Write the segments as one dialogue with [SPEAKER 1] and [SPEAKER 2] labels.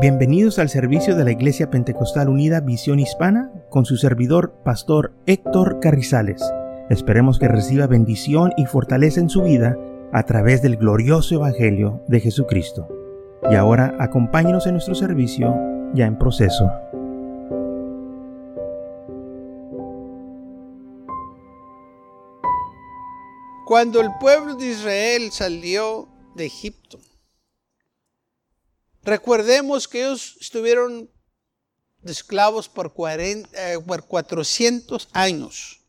[SPEAKER 1] Bienvenidos al servicio de la Iglesia Pentecostal Unida Visión Hispana con su servidor, Pastor Héctor Carrizales. Esperemos que reciba bendición y fortaleza en su vida a través del glorioso Evangelio de Jesucristo. Y ahora acompáñenos en nuestro servicio ya en proceso.
[SPEAKER 2] Cuando el pueblo de Israel salió de Egipto, Recordemos que ellos estuvieron de esclavos por, 400 eh, años.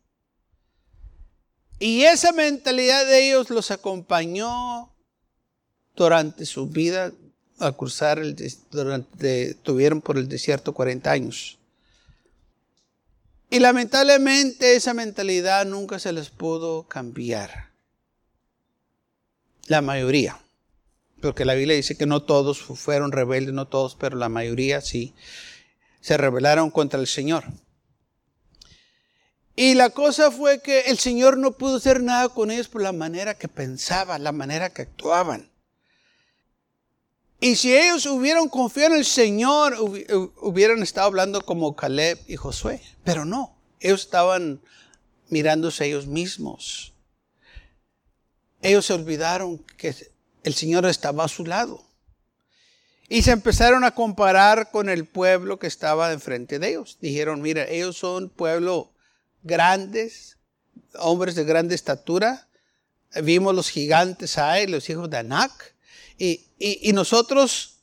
[SPEAKER 2] Y esa mentalidad de ellos los acompañó durante su vida al cruzar el durante tuvieron por el desierto 40 años. Y lamentablemente esa mentalidad nunca se les pudo cambiar. La mayoría. Porque la Biblia dice que no todos fueron rebeldes, no todos, pero la mayoría sí se rebelaron contra el Señor. Y la cosa fue que el Señor no pudo hacer nada con ellos por la manera que pensaban, la manera que actuaban. Y si ellos hubieran confiado en el Señor, hubieran estado hablando como Caleb y Josué. Pero no, ellos estaban mirándose ellos mismos. Ellos se olvidaron que el Señor estaba a su lado. Y se empezaron a comparar con el pueblo que estaba enfrente de ellos. Dijeron, mira, ellos son pueblo grandes, hombres de grande estatura. Vimos los gigantes ahí, los hijos de Anak. Y, nosotros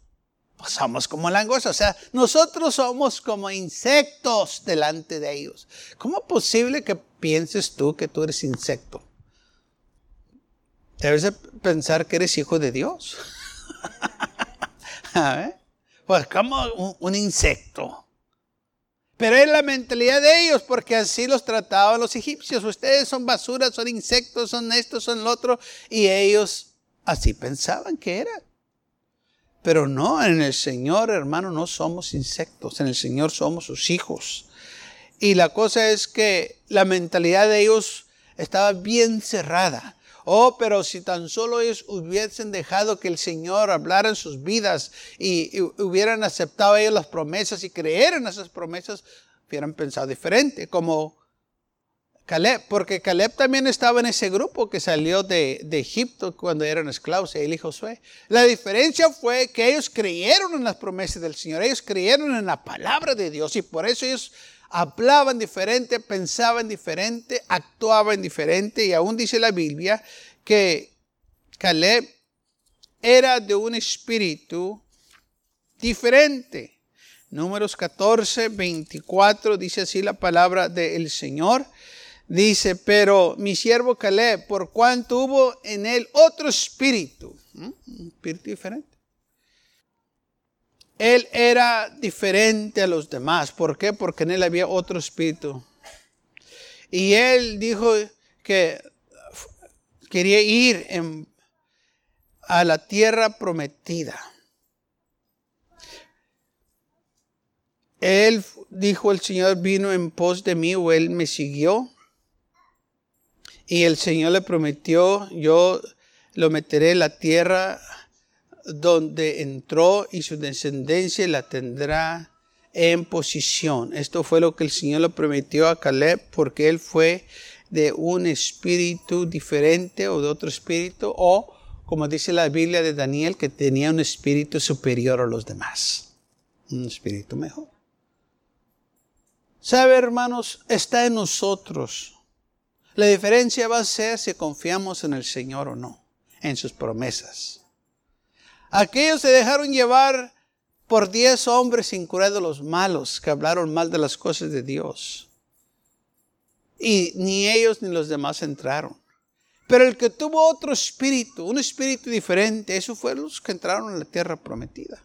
[SPEAKER 2] pues, somos como langostas. O sea, nosotros somos como insectos delante de ellos. ¿Cómo es posible que pienses tú que tú eres insecto? Debes de pensar que eres hijo de Dios. Pues como un, insecto. Pero es la mentalidad de ellos, porque así los trataban los egipcios. Ustedes son basuras, son insectos, son esto, son lo otro. Y ellos así pensaban que eran. Pero no, en el Señor, hermano, no somos insectos. En el Señor somos sus hijos. Y la cosa es que la mentalidad de ellos estaba bien cerrada. Oh, pero si tan solo ellos hubiesen dejado que el Señor hablara en sus vidas y, hubieran aceptado ellos las promesas y creer en esas promesas, hubieran pensado diferente, como Caleb, porque Caleb también estaba en ese grupo que salió de, Egipto cuando eran esclavos, él y Josué. La diferencia fue que ellos creyeron en las promesas del Señor, ellos creyeron en la palabra de Dios y por eso ellos hablaban diferente, pensaban diferente, actuaban diferente y aún dice la Biblia que Caleb era de un espíritu diferente. Números 14, 24 dice así la palabra del Señor. Dice, pero mi siervo Caleb, por cuanto hubo en él otro espíritu, un espíritu diferente él era diferente a los demás. ¿Por qué? Porque en él había otro espíritu. Y él dijo que quería ir a la tierra prometida. Él dijo, el Señor vino en pos de mí o él me siguió. Y el Señor le prometió, yo lo meteré en la tierra donde entró y su descendencia la tendrá en posición. Esto fue lo que el Señor le prometió a Caleb porque él fue de un espíritu diferente o de otro espíritu o como dice la Biblia de Daniel que tenía un espíritu superior a los demás. Un espíritu mejor. ¿Sabe hermanos? Está en nosotros. La diferencia va a ser si confiamos en el Señor o no, en sus promesas. Aquellos se dejaron llevar por diez hombres incrédulos malos que hablaron mal de las cosas de Dios. Y ni ellos ni los demás entraron. Pero el que tuvo otro espíritu, un espíritu diferente, esos fueron los que entraron en la tierra prometida.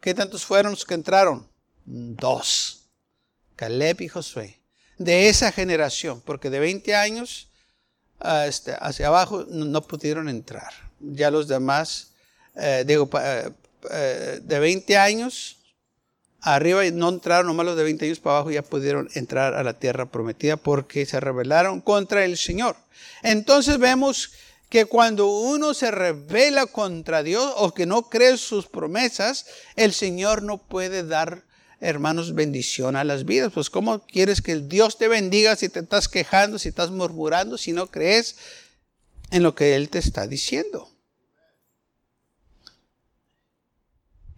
[SPEAKER 2] ¿Qué tantos fueron los que entraron? Dos. Caleb y Josué. De esa generación, porque de 20 años ah, este, hacia abajo no pudieron entrar. Ya los demás eh, digo, eh, eh, de 20 años arriba no entraron, nomás los de 20 años para abajo ya pudieron entrar a la tierra prometida porque se rebelaron contra el Señor. Entonces vemos que cuando uno se revela contra Dios o que no cree sus promesas, el Señor no puede dar, hermanos, bendición a las vidas. Pues ¿cómo quieres que Dios te bendiga si te estás quejando, si estás murmurando, si no crees en lo que Él te está diciendo?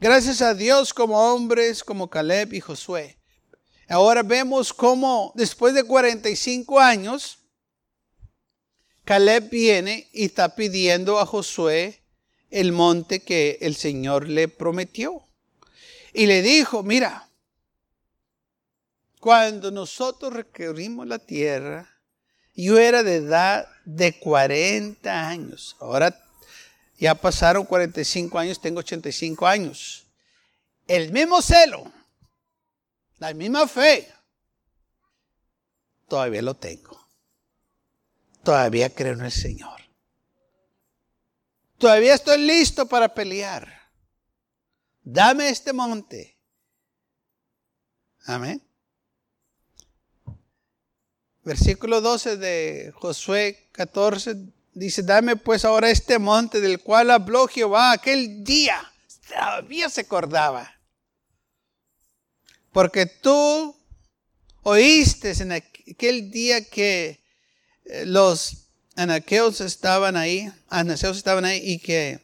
[SPEAKER 2] Gracias a Dios como hombres como Caleb y Josué. Ahora vemos cómo después de 45 años, Caleb viene y está pidiendo a Josué el monte que el Señor le prometió. Y le dijo, mira, cuando nosotros recorrimos la tierra, yo era de edad de 40 años. Ahora ya pasaron 45 años, tengo 85 años. El mismo celo, la misma fe, todavía lo tengo todavía creo en el Señor. Todavía estoy listo para pelear. Dame este monte. Amén. Versículo 12 de Josué 14 dice, dame pues ahora este monte del cual habló Jehová aquel día. Todavía se acordaba. Porque tú oíste en aquel día que eh, los anaqueos estaban ahí, anaqueos estaban ahí y que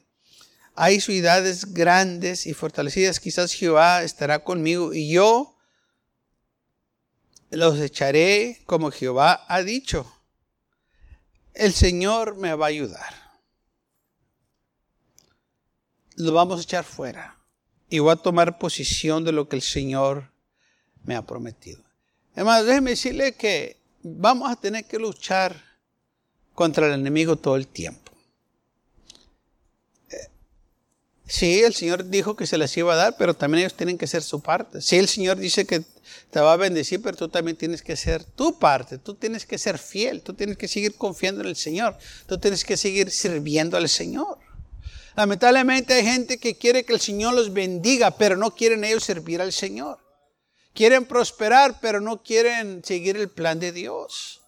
[SPEAKER 2] hay ciudades grandes y fortalecidas, quizás Jehová estará conmigo y yo los echaré como Jehová ha dicho. El Señor me va a ayudar. Lo vamos a echar fuera y voy a tomar posición de lo que el Señor me ha prometido. Además, déjeme decirle que vamos a tener que luchar contra el enemigo todo el tiempo. Eh, sí, el Señor dijo que se les iba a dar, pero también ellos tienen que hacer su parte. Sí, el Señor dice que te va a bendecir, pero tú también tienes que hacer tu parte. Tú tienes que ser fiel, tú tienes que seguir confiando en el Señor, tú tienes que seguir sirviendo al Señor. Lamentablemente hay gente que quiere que el Señor los bendiga, pero no quieren ellos servir al Señor. Quieren prosperar, pero no quieren seguir el plan de Dios.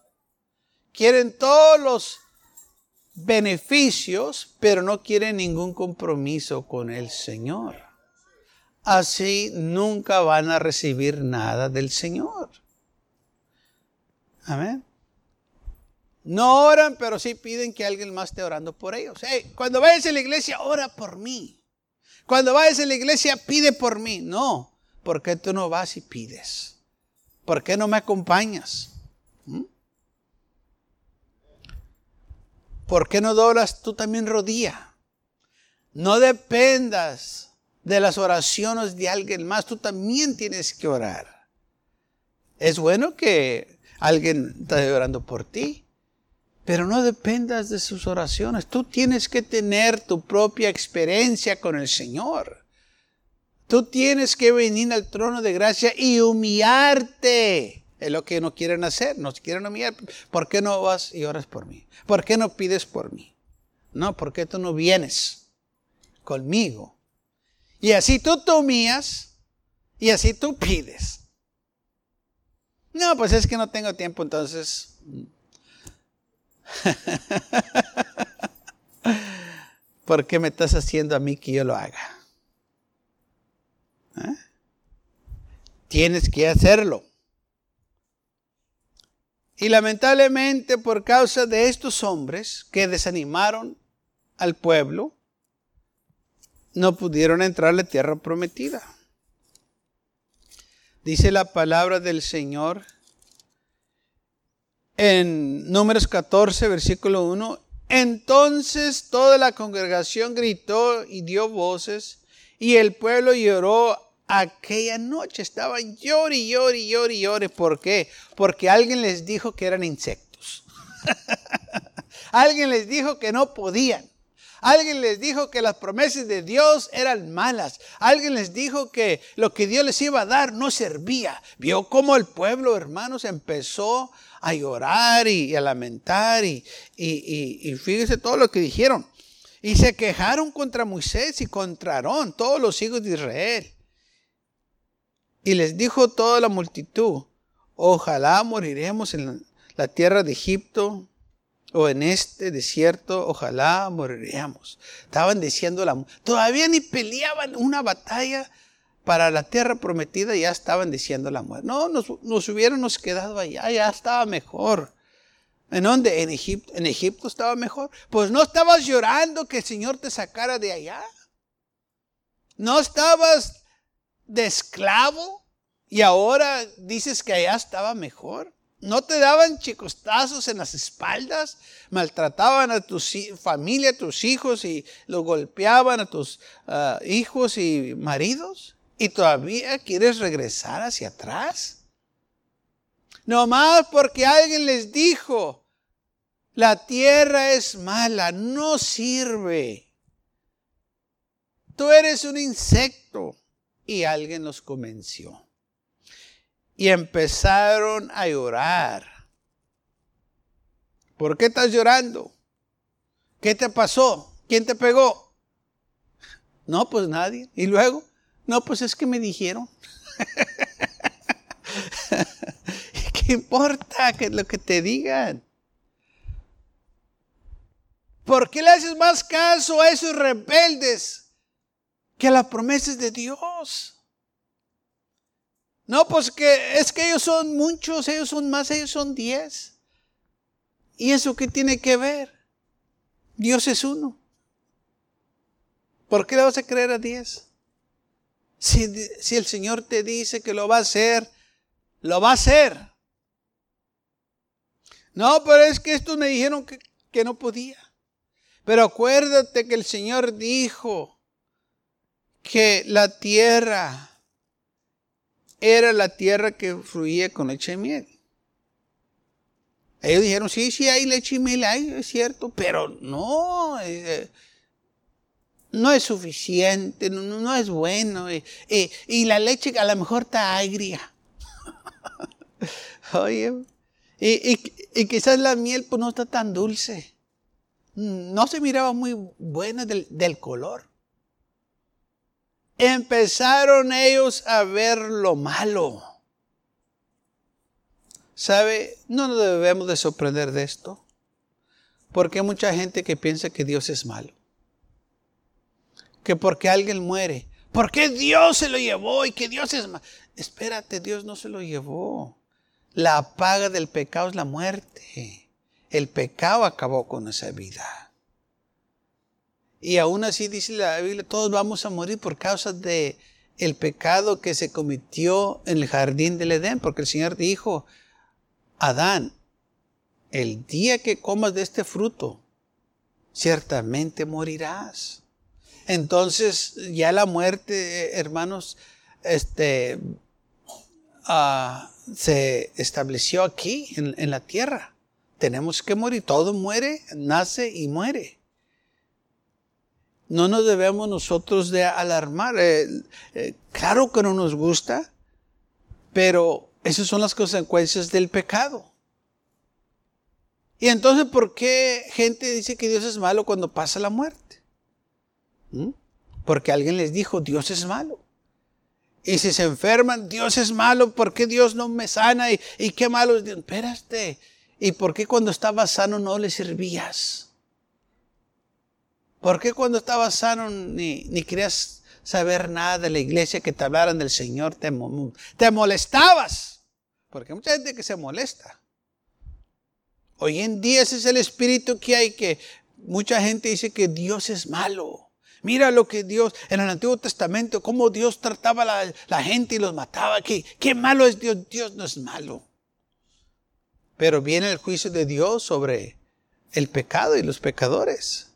[SPEAKER 2] Quieren todos los beneficios, pero no quieren ningún compromiso con el Señor. Así nunca van a recibir nada del Señor. Amén. No oran, pero sí piden que alguien más esté orando por ellos. cuando vayas a la iglesia, ora por mí. Cuando vayas a la iglesia, pide por mí. No, ¿por qué tú no vas y pides? ¿Por qué no me acompañas? ¿Por qué no doblas tú también rodilla? No dependas de las oraciones de alguien más, tú también tienes que orar. Es bueno que alguien esté orando por ti, pero no dependas de sus oraciones. Tú tienes que tener tu propia experiencia con el Señor. Tú tienes que venir al trono de gracia y humillarte. Es lo que no quieren hacer, nos quieren humillar. ¿Por qué no vas y oras por mí? ¿Por qué no pides por mí? No, ¿por qué tú no vienes conmigo? Y así tú te humillas y así tú pides. No, pues es que no tengo tiempo, entonces... ¿Por qué me estás haciendo a mí que yo lo haga? ¿Eh? Tienes que hacerlo. Y lamentablemente por causa de estos hombres que desanimaron al pueblo, no pudieron entrar a la tierra prometida. Dice la palabra del Señor en Números 14, versículo 1. Entonces toda la congregación gritó y dio voces y el pueblo lloró aquella noche. Estaban llori, y llori, y ¿Por qué? Porque alguien les dijo que eran insectos. alguien les dijo que no podían. Alguien les dijo que las promesas de Dios eran malas. Alguien les dijo que lo que Dios les iba a dar no servía. Vio cómo el pueblo, hermanos, empezó a llorar y, a lamentar. Y, y, y fíjese todo lo que dijeron. Y se quejaron contra Moisés y contra Aarón, todos los hijos de Israel. Y les dijo toda la multitud, ojalá moriremos en la tierra de Egipto o en este desierto, ojalá moriríamos. Estaban diciendo la Todavía ni peleaban una batalla para la tierra prometida, ya estaban diciendo la muerte. No, nos, nos hubiéramos quedado allá, ya estaba mejor. ¿En dónde? En Egipto. ¿En Egipto estaba mejor? Pues no estabas llorando que el Señor te sacara de allá. No estabas de esclavo y ahora dices que allá estaba mejor. ¿No te daban chicostazos en las espaldas? ¿Maltrataban a tu familia, a tus hijos y los golpeaban a tus ah, hijos y maridos? ¿Y todavía quieres regresar hacia atrás? No más porque alguien les dijo, la tierra es mala, no sirve. Tú eres un insecto. Y alguien los convenció y empezaron a llorar. ¿Por qué estás llorando? ¿Qué te pasó? ¿Quién te pegó? No, pues nadie. ¿Y luego? No, pues es que me dijeron. ¿Qué importa que lo que te digan? ¿Por qué le haces más caso a esos rebeldes que a las promesas de Dios? No, pues que es que ellos son muchos, ellos son más, ellos son diez. ¿Y eso qué tiene que ver? Dios es uno. ¿Por qué le vas a creer a diez? Si, si el Señor te dice que lo va a hacer, lo va a hacer. No, pero es que estos me dijeron que, que no podía. Pero acuérdate que el Señor dijo que la tierra era la tierra que fluía con leche y miel. Ellos dijeron, sí, sí, hay leche y miel, hay, es cierto, pero no, eh, no es suficiente, no, es bueno. Eh, eh, y la leche a lo mejor está agria. Oye, y, quizás la miel pues no está tan dulce. No se miraba muy buena del color empezaron ellos a ver lo malo. ¿Sabe? No nos debemos de sorprender de esto. Porque hay mucha gente que piensa que Dios es malo. Que porque alguien muere, ¿por qué Dios se lo llevó y que Dios es malo? Espérate, Dios no se lo llevó. La paga del pecado es la muerte. El pecado acabó con esa vida. Y aún así dice la Biblia, todos vamos a morir por causa de el pecado que se cometió en el jardín del Edén, porque el Señor dijo, Adán, el día que comas de este fruto, ciertamente morirás. Entonces, ya la muerte, hermanos, este, ah, se estableció aquí en, en la tierra. Tenemos que morir. Todo muere, nace y muere no nos debemos nosotros de alarmar. Eh, eh, claro que no nos gusta, pero esas son las consecuencias del pecado. Y entonces, ¿por qué gente dice que Dios es malo cuando pasa la muerte? ¿Mm? Porque alguien les dijo, Dios es malo. Y si se enferman, Dios es malo, ¿por qué Dios no me sana? ¿Y, y qué malo es Dios? Espérate. ¿Y por qué cuando estabas sano no le servías? ¿Por qué cuando estabas sano ni, ni querías saber nada de la iglesia que te hablaran del Señor? Te, te molestabas. Porque hay mucha gente que se molesta. Hoy en día ese es el espíritu que hay, que mucha gente dice que Dios es malo. Mira lo que Dios, en el Antiguo Testamento, cómo Dios trataba a la, gente y los mataba. ¿Qué, qué malo es Dios? Dios no es malo. Pero viene el juicio de Dios sobre el pecado y los pecadores.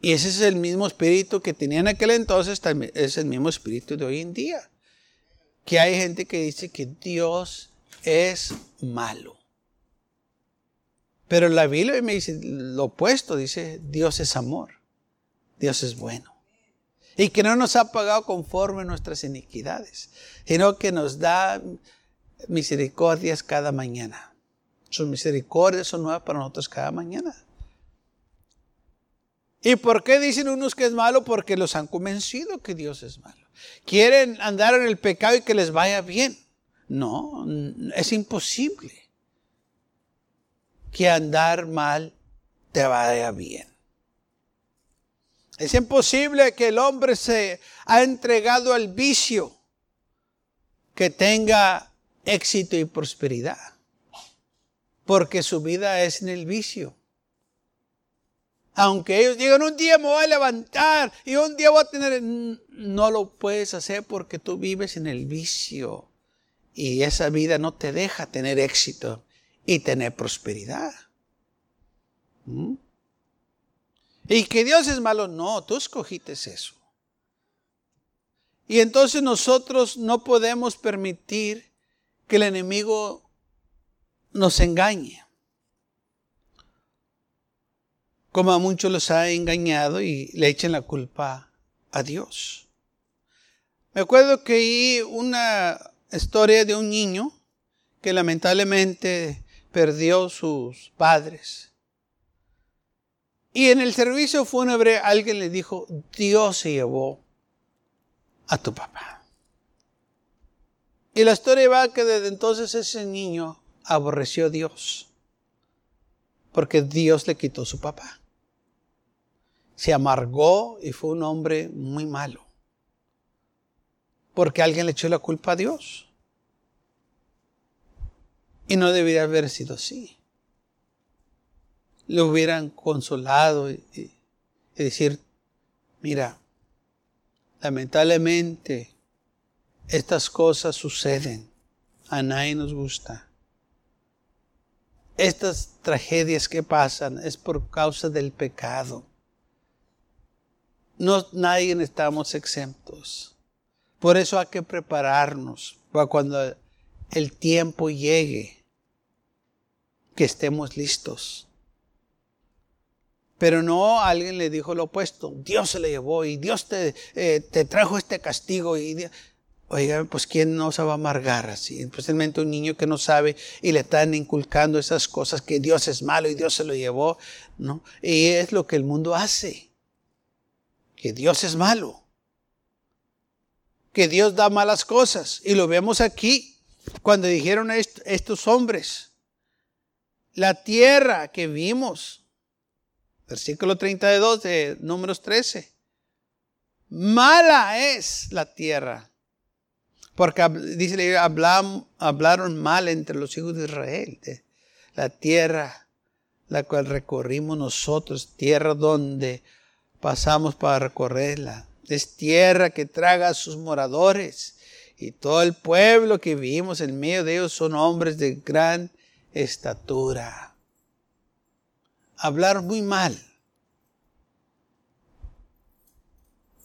[SPEAKER 2] Y ese es el mismo espíritu que tenía en aquel entonces, es el mismo espíritu de hoy en día. Que hay gente que dice que Dios es malo. Pero la Biblia me dice lo opuesto, dice Dios es amor, Dios es bueno. Y que no nos ha pagado conforme nuestras iniquidades, sino que nos da misericordias cada mañana. Sus misericordias son nuevas para nosotros cada mañana. ¿Y por qué dicen unos que es malo? Porque los han convencido que Dios es malo. Quieren andar en el pecado y que les vaya bien. No, es imposible. que andar mal te vaya bien. Es imposible que el hombre se ha entregado al vicio que tenga éxito y prosperidad, porque su vida es en el vicio. Aunque ellos digan, un día me voy a levantar y un día voy a tener... No lo puedes hacer porque tú vives en el vicio y esa vida no te deja tener éxito y tener prosperidad. ¿Mm? Y que Dios es malo, no, tú escogiste eso. Y entonces nosotros no podemos permitir que el enemigo nos engañe. Como a muchos los ha engañado y le echen la culpa a Dios. Me acuerdo que oí una historia de un niño que lamentablemente perdió sus padres. Y en el servicio fúnebre alguien le dijo, Dios se llevó a tu papá. Y la historia va que desde entonces ese niño aborreció a Dios, porque Dios le quitó su papá. Se amargó y fue un hombre muy malo, porque alguien le echó la culpa a Dios. Y no debería haber sido así. Le hubieran consolado y, y decir, mira, Lamentablemente, estas cosas suceden. A nadie nos gusta. Estas tragedias que pasan es por causa del pecado. No, nadie estamos exentos. Por eso hay que prepararnos para cuando el tiempo llegue, que estemos listos. Pero no alguien le dijo lo opuesto. Dios se le llevó y Dios te, eh, te trajo este castigo. Y Oiga, pues ¿quién no se va a amargar así? Especialmente un niño que no sabe y le están inculcando esas cosas que Dios es malo y Dios se lo llevó, ¿no? Y es lo que el mundo hace. Que Dios es malo. Que Dios da malas cosas. Y lo vemos aquí cuando dijeron a estos hombres. La tierra que vimos Versículo 32 de Números 13. Mala es la tierra. Porque dice, hablaron mal entre los hijos de Israel. la tierra la cual recorrimos nosotros, tierra donde pasamos para recorrerla. Es tierra que traga a sus moradores. Y todo el pueblo que vivimos en medio de ellos son hombres de gran estatura hablar muy mal.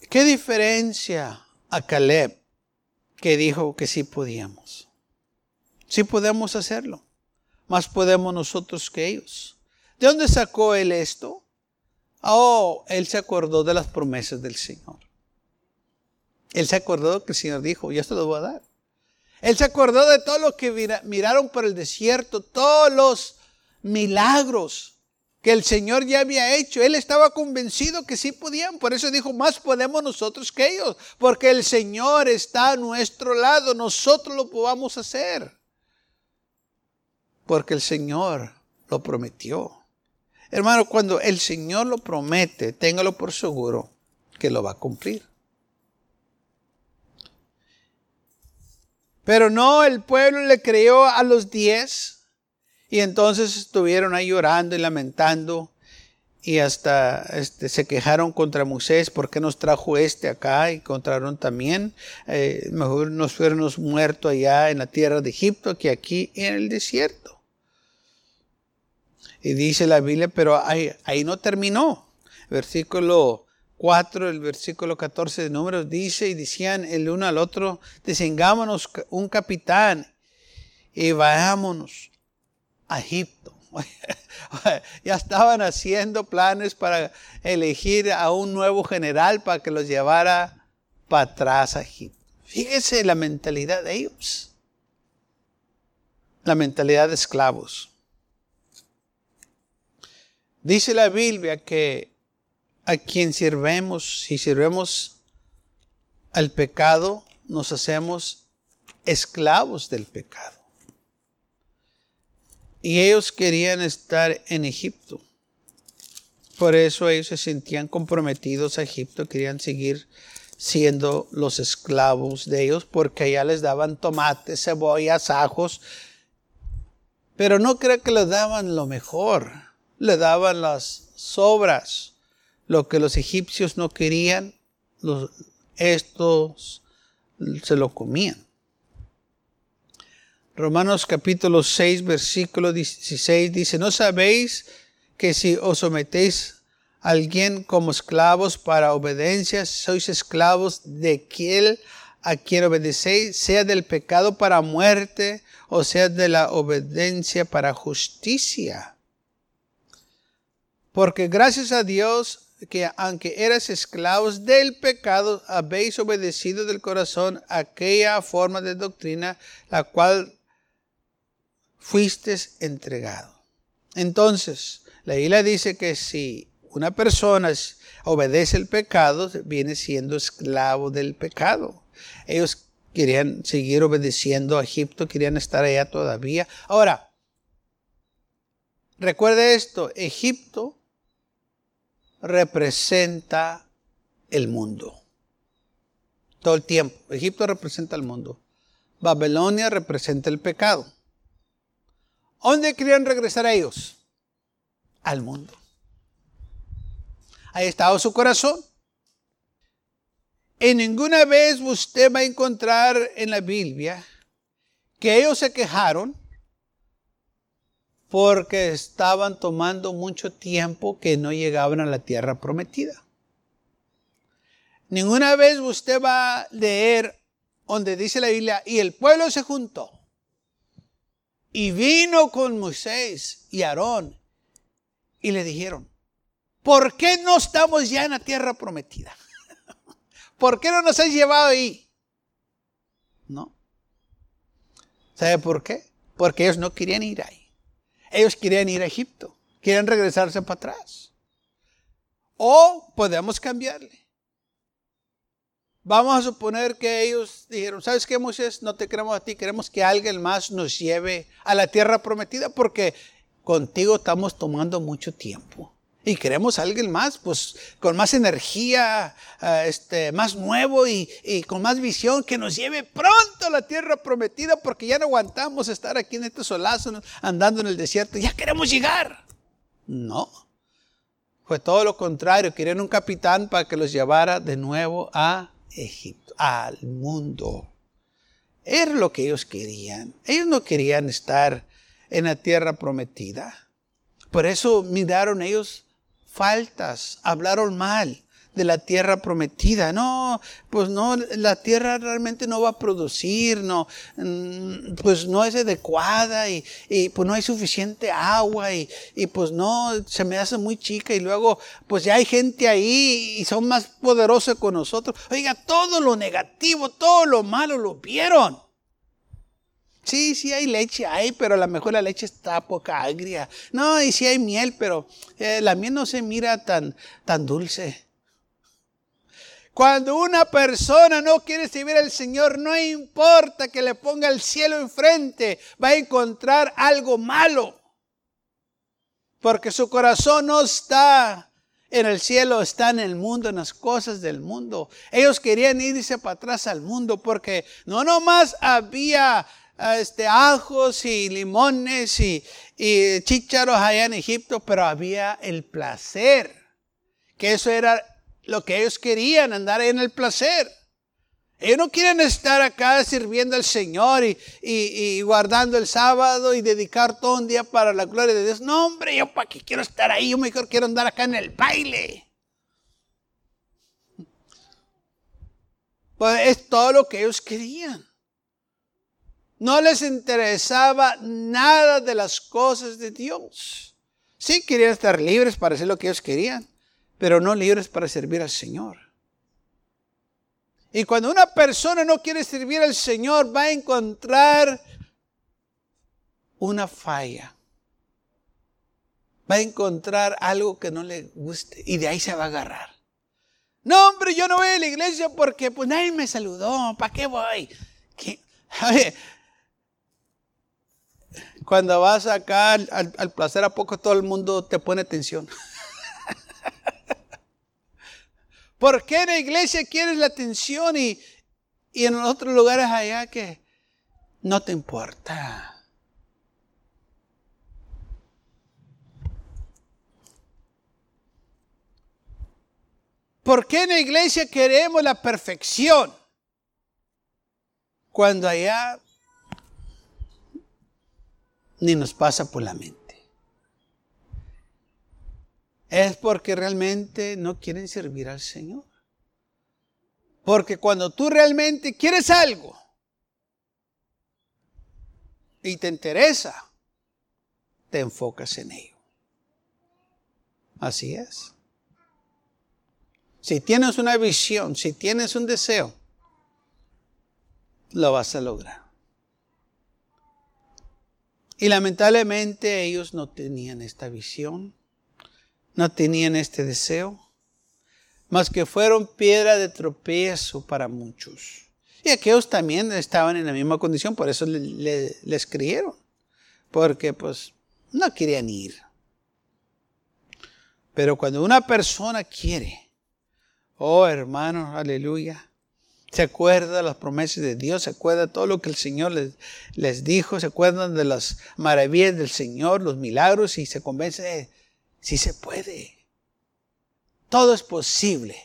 [SPEAKER 2] ¿Qué diferencia a Caleb que dijo que sí podíamos? Sí podemos hacerlo, más podemos nosotros que ellos. ¿De dónde sacó él esto? Oh, él se acordó de las promesas del Señor. Él se acordó que el Señor dijo, yo te lo voy a dar. Él se acordó de todo lo que miraron por el desierto, todos los milagros que el Señor ya había hecho. Él estaba convencido que sí podían. Por eso dijo, más podemos nosotros que ellos. Porque el Señor está a nuestro lado. Nosotros lo podamos hacer. Porque el Señor lo prometió. Hermano, cuando el Señor lo promete, téngalo por seguro que lo va a cumplir. Pero no, el pueblo le creyó a los diez y entonces estuvieron ahí llorando y lamentando y hasta este, se quejaron contra Moisés, ¿por qué nos trajo este acá? Y contraron también, eh, mejor nos fuéramos muertos allá en la tierra de Egipto que aquí en el desierto. Y dice la Biblia, pero ahí, ahí no terminó. Versículo 4, el versículo 14 de Números dice, y decían el uno al otro, desengámonos un capitán y vayámonos a Egipto. ya estaban haciendo planes para elegir a un nuevo general para que los llevara para atrás a Egipto. Fíjese la mentalidad de ellos. La mentalidad de esclavos. Dice la Biblia que a quien sirvemos, si sirvemos al pecado, nos hacemos esclavos del pecado. Y ellos querían estar en Egipto. Por eso ellos se sentían comprometidos a Egipto, querían seguir siendo los esclavos de ellos, porque allá les daban tomates, cebollas, ajos, pero no creo que les daban lo mejor, le daban las sobras, lo que los egipcios no querían, los, estos se lo comían. Romanos capítulo 6, versículo 16 dice, ¿no sabéis que si os sometéis a alguien como esclavos para obediencia, sois esclavos de quien a quien obedecéis, sea del pecado para muerte o sea de la obediencia para justicia? Porque gracias a Dios que aunque eras esclavos del pecado, habéis obedecido del corazón aquella forma de doctrina, la cual fuiste entregado. Entonces, la isla dice que si una persona obedece el pecado, viene siendo esclavo del pecado. Ellos querían seguir obedeciendo a Egipto, querían estar allá todavía. Ahora, recuerde esto, Egipto representa el mundo. Todo el tiempo. Egipto representa el mundo. Babilonia representa el pecado. ¿Dónde querían regresar a ellos? Al mundo. Ahí estaba su corazón. Y ninguna vez usted va a encontrar en la Biblia que ellos se quejaron porque estaban tomando mucho tiempo que no llegaban a la tierra prometida. Ninguna vez usted va a leer donde dice la Biblia, y el pueblo se juntó y vino con Moisés y Aarón y le dijeron, ¿por qué no estamos ya en la tierra prometida? ¿Por qué no nos has llevado ahí? No. ¿Sabe por qué? Porque ellos no querían ir ahí. Ellos querían ir a Egipto, quieren regresarse para atrás. O podemos cambiarle. Vamos a suponer que ellos dijeron, ¿sabes qué, Moisés? No te queremos a ti, queremos que alguien más nos lleve a la tierra prometida porque contigo estamos tomando mucho tiempo. Y queremos a alguien más, pues con más energía, eh, este, más nuevo y, y, con más visión, que nos lleve pronto a la tierra prometida, porque ya no aguantamos estar aquí en este solazo, andando en el desierto, ya queremos llegar. No, fue todo lo contrario, querían un capitán para que los llevara de nuevo a Egipto, al mundo. Era lo que ellos querían. Ellos no querían estar en la tierra prometida. Por eso miraron ellos faltas, hablaron mal de la tierra prometida. No, pues no, la tierra realmente no va a producir, no, mm, pues no es adecuada y, pues no hay suficiente agua y, y, pues no, se me hace muy chica y luego pues ya hay gente ahí y son más poderosos con nosotros. Oiga, todo lo negativo, todo lo malo lo vieron. Sí, sí hay leche, hay, pero a lo mejor la leche está poca agria. No, y sí hay miel, pero eh, la miel no se mira tan, tan dulce. Cuando una persona no quiere servir al Señor, no importa que le ponga el cielo enfrente, va a encontrar algo malo. Porque su corazón no está en el cielo, está en el mundo, en las cosas del mundo. Ellos querían irse para atrás al mundo porque no nomás había este, ajos y limones y, y chícharos allá en Egipto, pero había el placer, que eso era lo que ellos querían, andar en el placer. Ellos no quieren estar acá sirviendo al Señor y, y, guardando el sábado y dedicar todo un día para la gloria de Dios. No, hombre, yo para qué quiero estar ahí, yo mejor quiero andar acá en el baile. Pues es todo lo que ellos querían. No les interesaba nada de las cosas de Dios. Sí querían estar libres para hacer lo que ellos querían, pero no libres para servir al Señor. Y cuando una persona no quiere servir al Señor, va a encontrar una falla. Va a encontrar algo que no le guste y de ahí se va a agarrar. No, hombre, yo no voy a la iglesia porque pues nadie me saludó. ¿Para qué voy? Cuando vas acá al, placer a poco todo el mundo te pone atención. ¿Por qué en la iglesia quieres la atención y, y en otros lugares allá que no te importa? ¿Por qué en la iglesia queremos la perfección? Cuando allá ni nos pasa por la mente. Es porque realmente no quieren servir al Señor. Porque cuando tú realmente quieres algo y te interesa, te enfocas en ello. Así es. Si tienes una visión, si tienes un deseo, lo vas a lograr. Y lamentablemente ellos no tenían esta visión, no tenían este deseo, más que fueron piedra de tropiezo para muchos. Y aquellos también estaban en la misma condición, por eso les creyeron, porque pues no querían ir. Pero cuando una persona quiere, oh hermano, aleluya, se acuerda de las promesas de Dios, se acuerda de todo lo que el Señor les, les dijo, se acuerdan de las maravillas del Señor, los milagros y se convence sí se puede. Todo es posible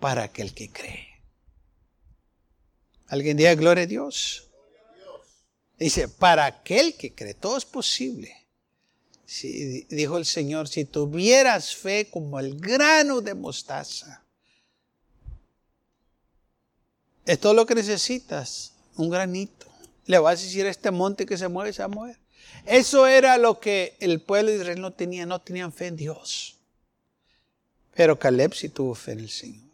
[SPEAKER 2] para aquel que cree. ¿Alguien diga gloria a Dios? Dice, para aquel que cree, todo es posible. dijo el Señor, si tuvieras fe como el grano de mostaza, es todo lo que necesitas, un granito. Le vas a decir a este monte que se mueve, se va a mover. Eso era lo que el pueblo de Israel no tenía, no tenían fe en Dios. Pero Caleb sí tuvo fe en el Señor.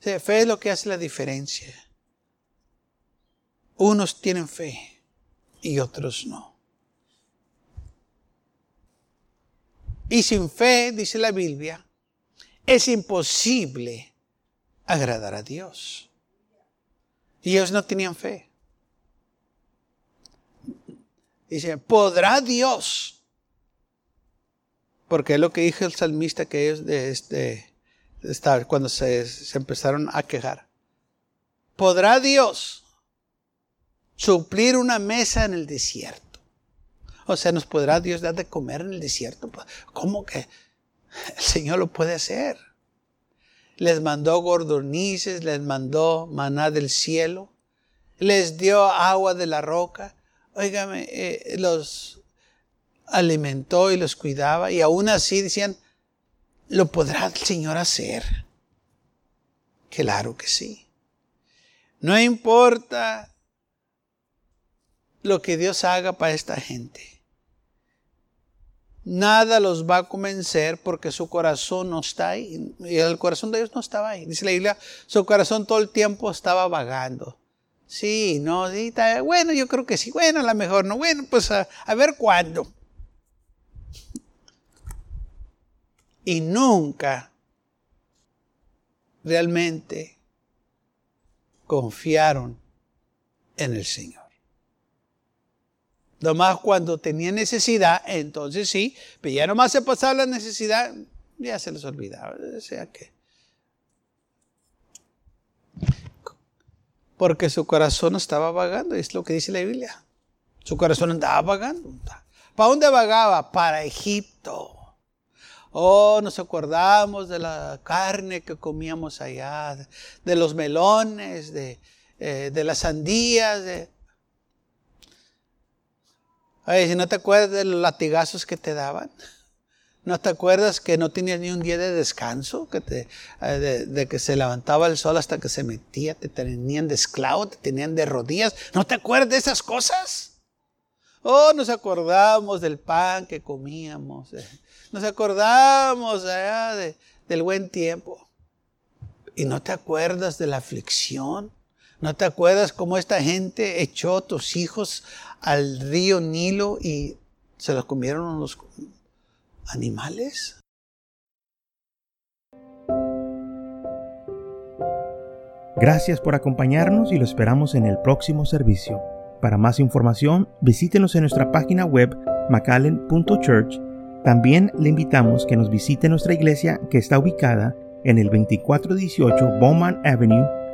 [SPEAKER 2] fe es lo que hace la diferencia. Unos tienen fe y otros no. Y sin fe, dice la Biblia, es imposible agradar a Dios. Y ellos no tenían fe. Dice, ¿podrá Dios? Porque es lo que dijo el salmista que ellos de este, cuando se, se empezaron a quejar. ¿Podrá Dios suplir una mesa en el desierto? O sea, ¿nos podrá Dios dar de comer en el desierto? ¿Cómo que el Señor lo puede hacer? Les mandó gordonices, les mandó maná del cielo, les dio agua de la roca. Óigame, eh, los alimentó y los cuidaba y aún así decían, ¿lo podrá el Señor hacer? Claro que sí. No importa lo que Dios haga para esta gente nada los va a convencer porque su corazón no está ahí. Y el corazón de ellos no estaba ahí. Dice la Biblia, su corazón todo el tiempo estaba vagando. Sí, no, bueno, yo creo que sí. Bueno, a lo mejor no. Bueno, pues a, a ver cuándo. Y nunca realmente confiaron en el Señor. Nomás cuando tenía necesidad, entonces sí, pero ya nomás se pasaba la necesidad, ya se les olvidaba. O sea que. Porque su corazón estaba vagando, es lo que dice la Biblia. Su corazón andaba vagando. ¿Para dónde vagaba? Para Egipto. Oh, nos acordamos de la carne que comíamos allá, de los melones, de, eh, de las sandías, de, Oye, si no te acuerdas de los latigazos que te daban. ¿No te acuerdas que no tenías ni un día de descanso? Que eh, de, que se levantaba el sol hasta que se metía, te tenían de esclavo, te tenían de rodillas. ¿No te acuerdas de esas cosas? Oh, nos acordamos del pan que comíamos. Eh. Nos acordamos del buen tiempo. ¿Y no te acuerdas de la aflicción? ¿No te acuerdas cómo esta gente echó a tus hijos al río Nilo y se los comieron los animales?
[SPEAKER 1] Gracias por acompañarnos y lo esperamos en el próximo servicio. Para más información, visítenos en nuestra página web macallen.church. También le invitamos que nos visite nuestra iglesia que está ubicada en el 2418 Bowman Avenue